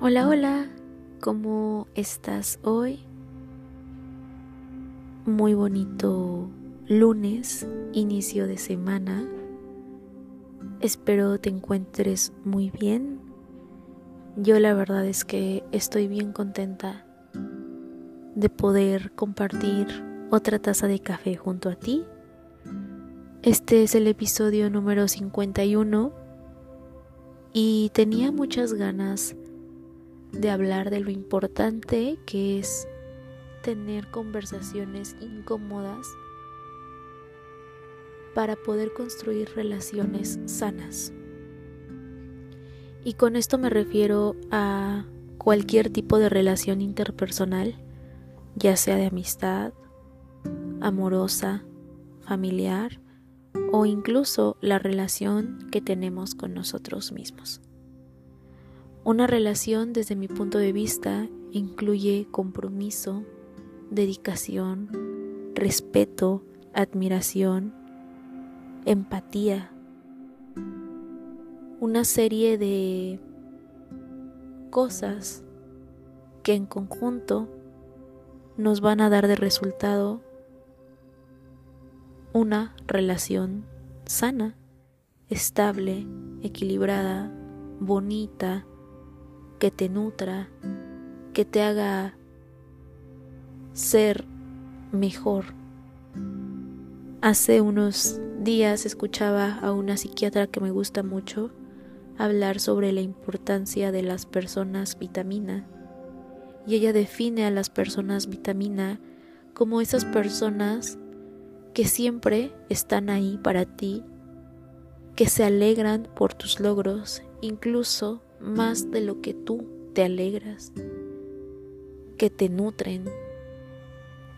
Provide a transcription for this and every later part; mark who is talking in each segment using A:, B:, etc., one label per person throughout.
A: Hola, hola, ¿cómo estás hoy? Muy bonito lunes, inicio de semana. Espero te encuentres muy bien. Yo la verdad es que estoy bien contenta de poder compartir otra taza de café junto a ti. Este es el episodio número 51 y tenía muchas ganas de hablar de lo importante que es tener conversaciones incómodas para poder construir relaciones sanas. Y con esto me refiero a cualquier tipo de relación interpersonal, ya sea de amistad, amorosa, familiar o incluso la relación que tenemos con nosotros mismos. Una relación desde mi punto de vista incluye compromiso, dedicación, respeto, admiración, empatía, una serie de cosas que en conjunto nos van a dar de resultado una relación sana, estable, equilibrada, bonita, que te nutra, que te haga ser mejor. Hace unos días escuchaba a una psiquiatra que me gusta mucho hablar sobre la importancia de las personas vitamina y ella define a las personas vitamina como esas personas que siempre están ahí para ti, que se alegran por tus logros, incluso más de lo que tú te alegras, que te nutren,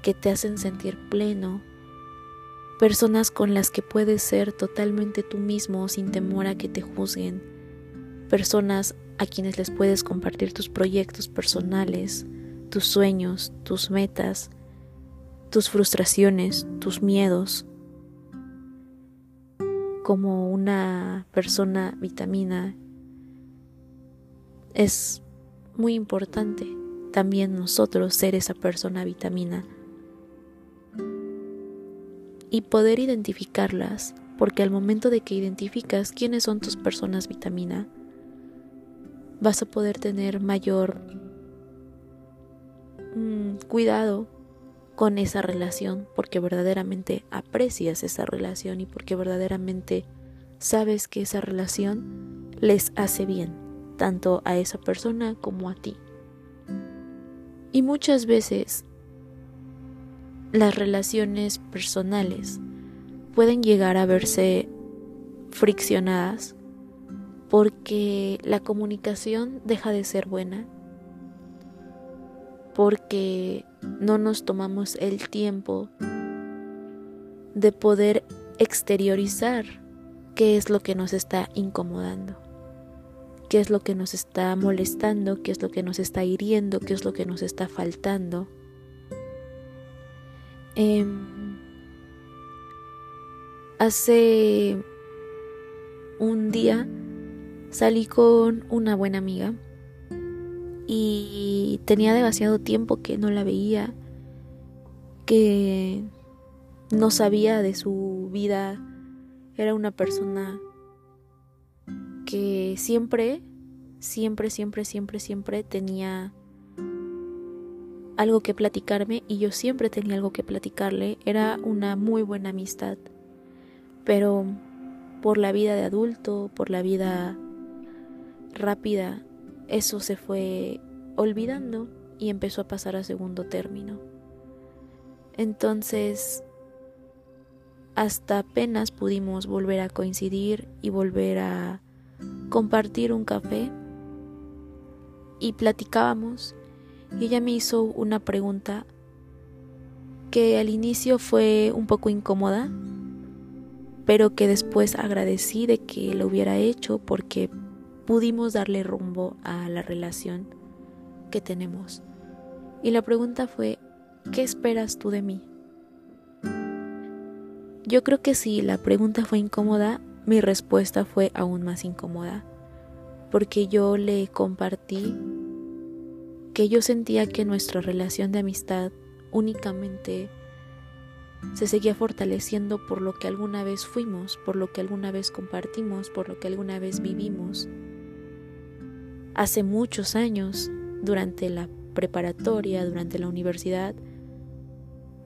A: que te hacen sentir pleno, personas con las que puedes ser totalmente tú mismo sin temor a que te juzguen, personas a quienes les puedes compartir tus proyectos personales, tus sueños, tus metas, tus frustraciones, tus miedos. Como una persona vitamina es muy importante también nosotros ser esa persona vitamina y poder identificarlas, porque al momento de que identificas quiénes son tus personas vitamina, vas a poder tener mayor mm, cuidado con esa relación, porque verdaderamente aprecias esa relación y porque verdaderamente sabes que esa relación les hace bien tanto a esa persona como a ti. Y muchas veces las relaciones personales pueden llegar a verse friccionadas porque la comunicación deja de ser buena, porque no nos tomamos el tiempo de poder exteriorizar qué es lo que nos está incomodando qué es lo que nos está molestando, qué es lo que nos está hiriendo, qué es lo que nos está faltando. Em, hace un día salí con una buena amiga y tenía demasiado tiempo que no la veía, que no sabía de su vida, era una persona que siempre, siempre, siempre, siempre, siempre tenía algo que platicarme y yo siempre tenía algo que platicarle. Era una muy buena amistad. Pero por la vida de adulto, por la vida rápida, eso se fue olvidando y empezó a pasar a segundo término. Entonces, hasta apenas pudimos volver a coincidir y volver a compartir un café y platicábamos y ella me hizo una pregunta que al inicio fue un poco incómoda, pero que después agradecí de que lo hubiera hecho porque pudimos darle rumbo a la relación que tenemos. Y la pregunta fue, ¿qué esperas tú de mí? Yo creo que si la pregunta fue incómoda, mi respuesta fue aún más incómoda, porque yo le compartí que yo sentía que nuestra relación de amistad únicamente se seguía fortaleciendo por lo que alguna vez fuimos, por lo que alguna vez compartimos, por lo que alguna vez vivimos. Hace muchos años, durante la preparatoria, durante la universidad,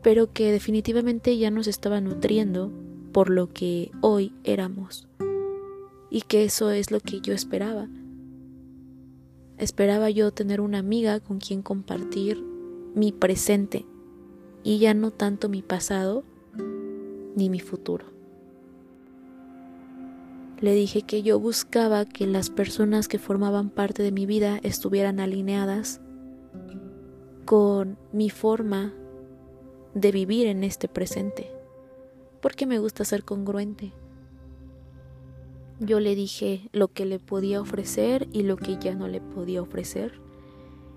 A: pero que definitivamente ya nos estaba nutriendo por lo que hoy éramos. Y que eso es lo que yo esperaba. Esperaba yo tener una amiga con quien compartir mi presente y ya no tanto mi pasado ni mi futuro. Le dije que yo buscaba que las personas que formaban parte de mi vida estuvieran alineadas con mi forma de vivir en este presente, porque me gusta ser congruente. Yo le dije lo que le podía ofrecer y lo que ya no le podía ofrecer.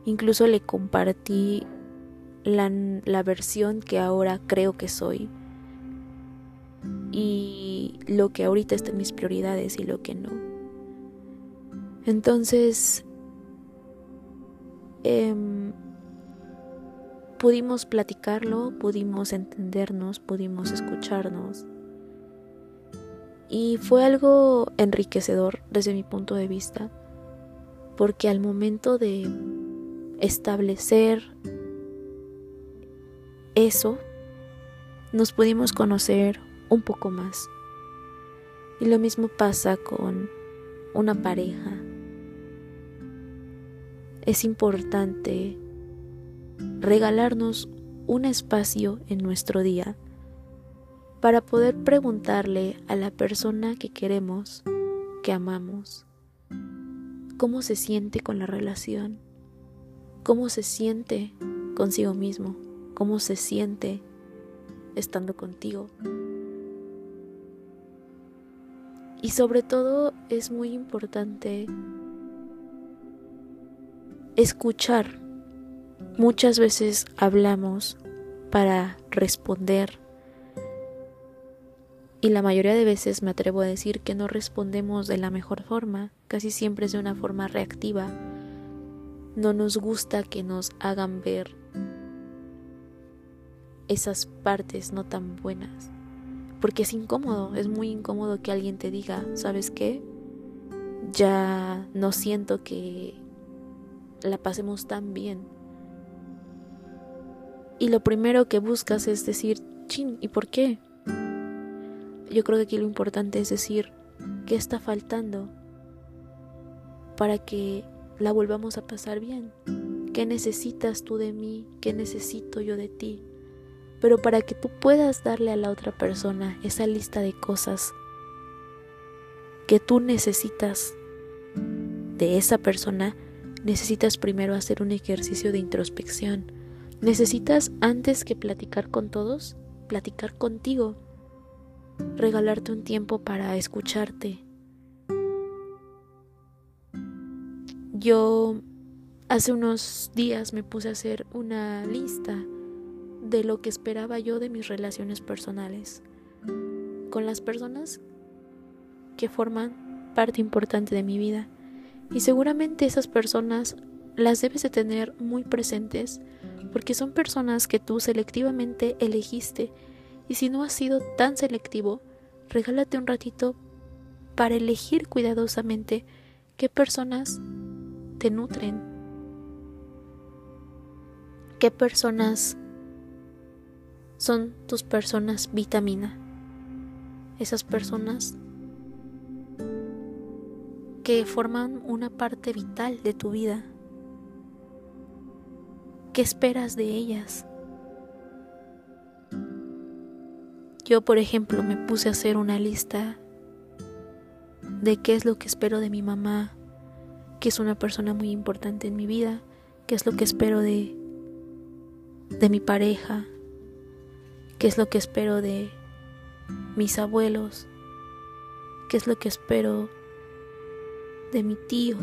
A: Incluso le compartí la, la versión que ahora creo que soy y lo que ahorita está en mis prioridades y lo que no. Entonces, eh, pudimos platicarlo, pudimos entendernos, pudimos escucharnos. Y fue algo enriquecedor desde mi punto de vista, porque al momento de establecer eso, nos pudimos conocer un poco más. Y lo mismo pasa con una pareja. Es importante regalarnos un espacio en nuestro día para poder preguntarle a la persona que queremos, que amamos, cómo se siente con la relación, cómo se siente consigo mismo, cómo se siente estando contigo. Y sobre todo es muy importante escuchar Muchas veces hablamos para responder y la mayoría de veces me atrevo a decir que no respondemos de la mejor forma, casi siempre es de una forma reactiva. No nos gusta que nos hagan ver esas partes no tan buenas, porque es incómodo, es muy incómodo que alguien te diga, ¿sabes qué? Ya no siento que la pasemos tan bien y lo primero que buscas es decir, chin, ¿y por qué? Yo creo que aquí lo importante es decir, ¿qué está faltando para que la volvamos a pasar bien? ¿Qué necesitas tú de mí? ¿Qué necesito yo de ti? Pero para que tú puedas darle a la otra persona esa lista de cosas que tú necesitas de esa persona, necesitas primero hacer un ejercicio de introspección Necesitas, antes que platicar con todos, platicar contigo, regalarte un tiempo para escucharte. Yo hace unos días me puse a hacer una lista de lo que esperaba yo de mis relaciones personales con las personas que forman parte importante de mi vida. Y seguramente esas personas las debes de tener muy presentes porque son personas que tú selectivamente elegiste. Y si no has sido tan selectivo, regálate un ratito para elegir cuidadosamente qué personas te nutren, qué personas son tus personas vitamina, esas personas que forman una parte vital de tu vida. ¿Qué esperas de ellas? Yo, por ejemplo, me puse a hacer una lista de qué es lo que espero de mi mamá, que es una persona muy importante en mi vida, qué es lo que espero de de mi pareja, qué es lo que espero de mis abuelos, qué es lo que espero de mi tío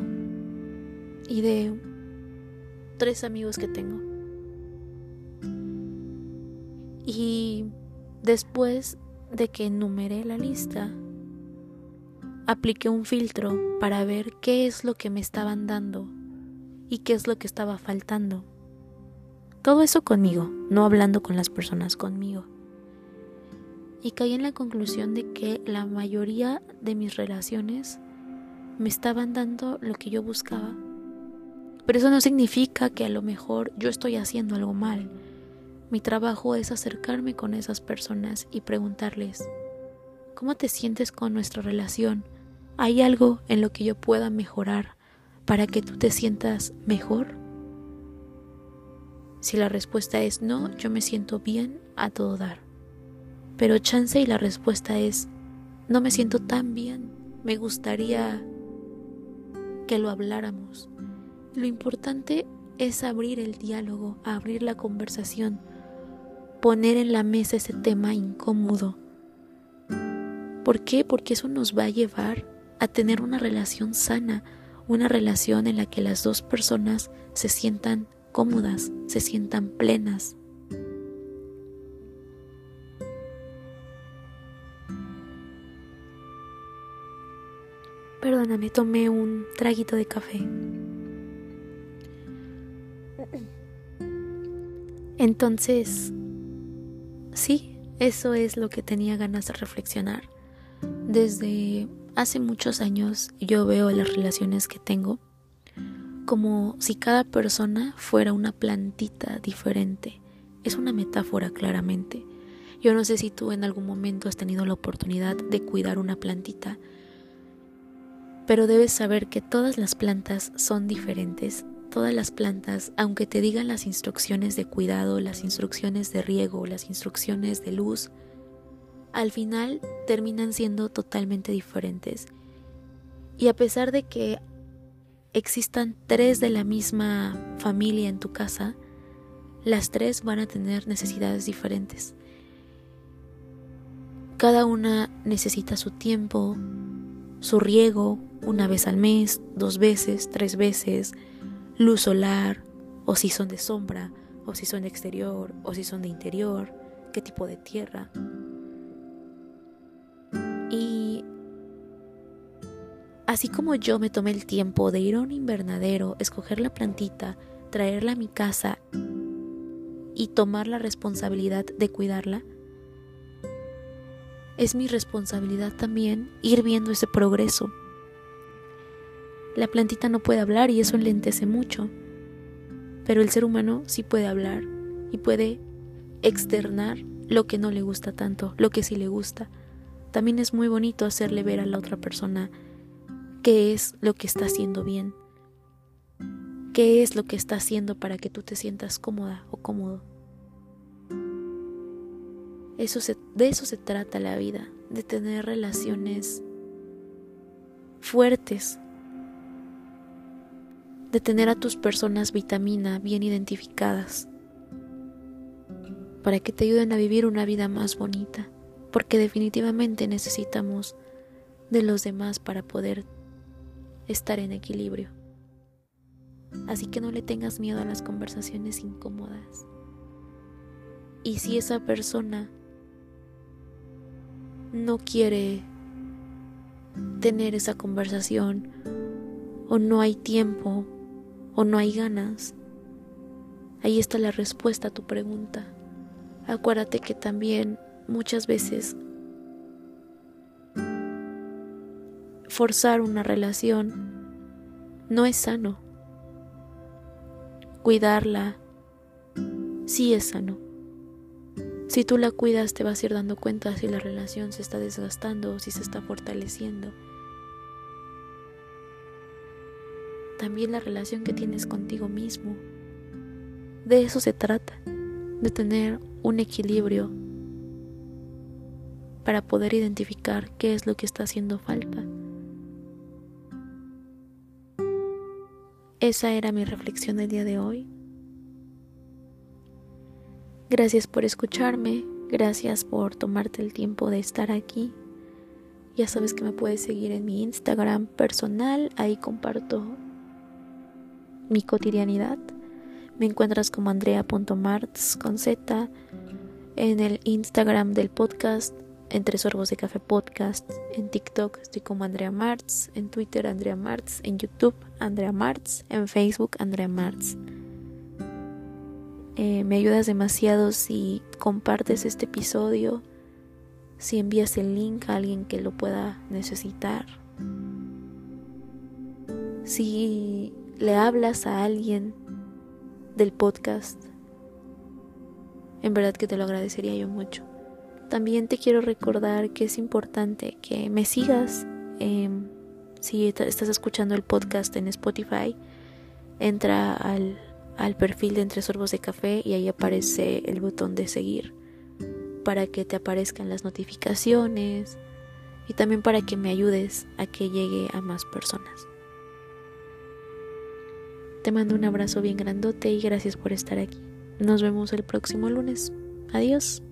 A: y de tres amigos que tengo. Y después de que enumeré la lista, apliqué un filtro para ver qué es lo que me estaban dando y qué es lo que estaba faltando. Todo eso conmigo, no hablando con las personas conmigo. Y caí en la conclusión de que la mayoría de mis relaciones me estaban dando lo que yo buscaba. Pero eso no significa que a lo mejor yo estoy haciendo algo mal. Mi trabajo es acercarme con esas personas y preguntarles, ¿cómo te sientes con nuestra relación? ¿Hay algo en lo que yo pueda mejorar para que tú te sientas mejor? Si la respuesta es no, yo me siento bien a todo dar. Pero chance y la respuesta es no me siento tan bien, me gustaría que lo habláramos. Lo importante es abrir el diálogo, abrir la conversación, poner en la mesa ese tema incómodo. ¿Por qué? Porque eso nos va a llevar a tener una relación sana, una relación en la que las dos personas se sientan cómodas, se sientan plenas. Perdóname, tomé un traguito de café. Entonces, sí, eso es lo que tenía ganas de reflexionar. Desde hace muchos años yo veo las relaciones que tengo como si cada persona fuera una plantita diferente. Es una metáfora claramente. Yo no sé si tú en algún momento has tenido la oportunidad de cuidar una plantita pero debes saber que todas las plantas son diferentes. Todas las plantas, aunque te digan las instrucciones de cuidado, las instrucciones de riego, las instrucciones de luz, al final terminan siendo totalmente diferentes. Y a pesar de que existan tres de la misma familia en tu casa, las tres van a tener necesidades diferentes. Cada una necesita su tiempo, su riego, una vez al mes, dos veces, tres veces, luz solar, o si son de sombra, o si son de exterior, o si son de interior, qué tipo de tierra. Y así como yo me tomé el tiempo de ir a un invernadero, escoger la plantita, traerla a mi casa y tomar la responsabilidad de cuidarla, es mi responsabilidad también ir viendo ese progreso la plantita no puede hablar y eso enlentece mucho, pero el ser humano sí puede hablar y puede externar lo que no le gusta tanto, lo que sí le gusta. También es muy bonito hacerle ver a la otra persona qué es lo que está haciendo bien, qué es lo que está haciendo para que tú te sientas cómoda o cómodo. Eso de eso se trata la vida, de tener relaciones fuertes de tener a tus personas vitamina bien identificadas para que te ayuden a vivir una vida más bonita, porque definitivamente necesitamos de los demás para poder estar en equilibrio. Así que no le tengas miedo a las conversaciones incómodas. Y si esa persona no quiere tener esa conversación o no hay tiempo o no hay ganas. Ahí está la respuesta a tu pregunta. Acuérdate que también muchas veces forzar una relación no es sano. Cuidarla sí es sano. Si tú la cuidas te vas a ir dando cuenta si la relación se está desgastando o si se está fortaleciendo. También la relación que tienes contigo mismo. De eso se trata, de tener un equilibrio para poder identificar qué es lo que está haciendo falta. Esa era mi reflexión del día de hoy. Gracias por escucharme, gracias por tomarte el tiempo de estar aquí. Ya sabes que me puedes seguir en mi Instagram personal, ahí comparto mi cotidianidad. Me encuentras como andrea.marts con Z en el Instagram del podcast entre Sorbos de Café Podcast. En TikTok estoy como Andrea Martz. En Twitter Andrea Martz. En YouTube Andrea Martz. En Facebook Andrea Martz. Eh, me ayudas demasiado si compartes este episodio, si envías el link a alguien que lo pueda necesitar, si le hablas a alguien del podcast. En verdad que te lo agradecería yo mucho. También te quiero recordar que es importante que me sigas. si estás escuchando el podcast en Spotify, entra al, al perfil de Entre Sorbos de Café y ahí aparece el botón de seguir para que te aparezcan las notificaciones y también para que me ayudes a que llegue a más personas. Te mando un abrazo bien grandote y gracias por estar aquí. Nos vemos el próximo lunes. Adiós.